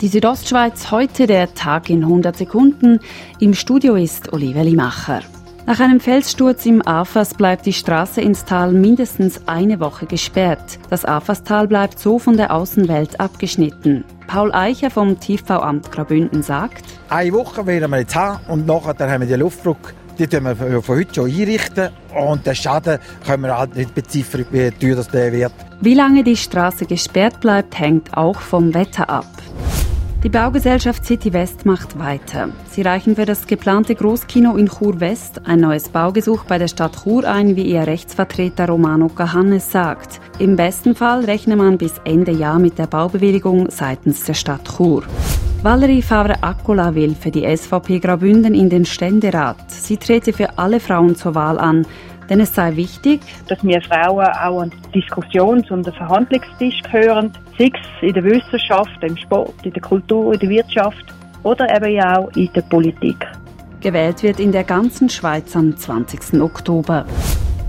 Die Südostschweiz heute der Tag in 100 Sekunden. Im Studio ist Olivia Limacher. Nach einem Felssturz im Afas bleibt die Straße ins Tal mindestens eine Woche gesperrt. Das Afastal bleibt so von der Außenwelt abgeschnitten. Paul Eicher vom Tiefbauamt Graubünden sagt, Eine Woche werden wir jetzt haben und nachher haben wir die Luftdruck die tun wir von heute schon einrichten und den Schaden können wir halt nicht beziffern, wie teuer das der wird. Wie lange die Straße gesperrt bleibt, hängt auch vom Wetter ab. Die Baugesellschaft City West macht weiter. Sie reichen für das geplante Großkino in Chur West ein neues Baugesuch bei der Stadt Chur ein, wie ihr Rechtsvertreter Romano Cahannes sagt. Im besten Fall rechne man bis Ende Jahr mit der Baubewilligung seitens der Stadt Chur. Valerie Favre-Akkola will für die SVP Graubünden in den Ständerat. Sie trete für alle Frauen zur Wahl an. Denn es sei wichtig, dass wir Frauen auch an den Diskussions- und den Verhandlungstisch gehören, sei es in der Wissenschaft, im Sport, in der Kultur, in der Wirtschaft oder eben ja auch in der Politik. Gewählt wird in der ganzen Schweiz am 20. Oktober.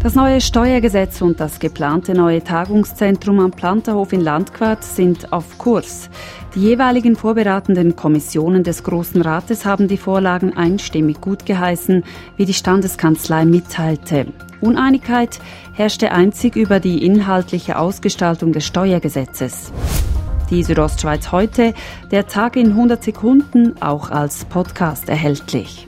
Das neue Steuergesetz und das geplante neue Tagungszentrum am Planterhof in Landquart sind auf Kurs. Die jeweiligen vorberatenden Kommissionen des Großen Rates haben die Vorlagen einstimmig gut geheißen, wie die Standeskanzlei mitteilte. Uneinigkeit herrschte einzig über die inhaltliche Ausgestaltung des Steuergesetzes. Die Südostschweiz heute, der Tag in 100 Sekunden, auch als Podcast erhältlich.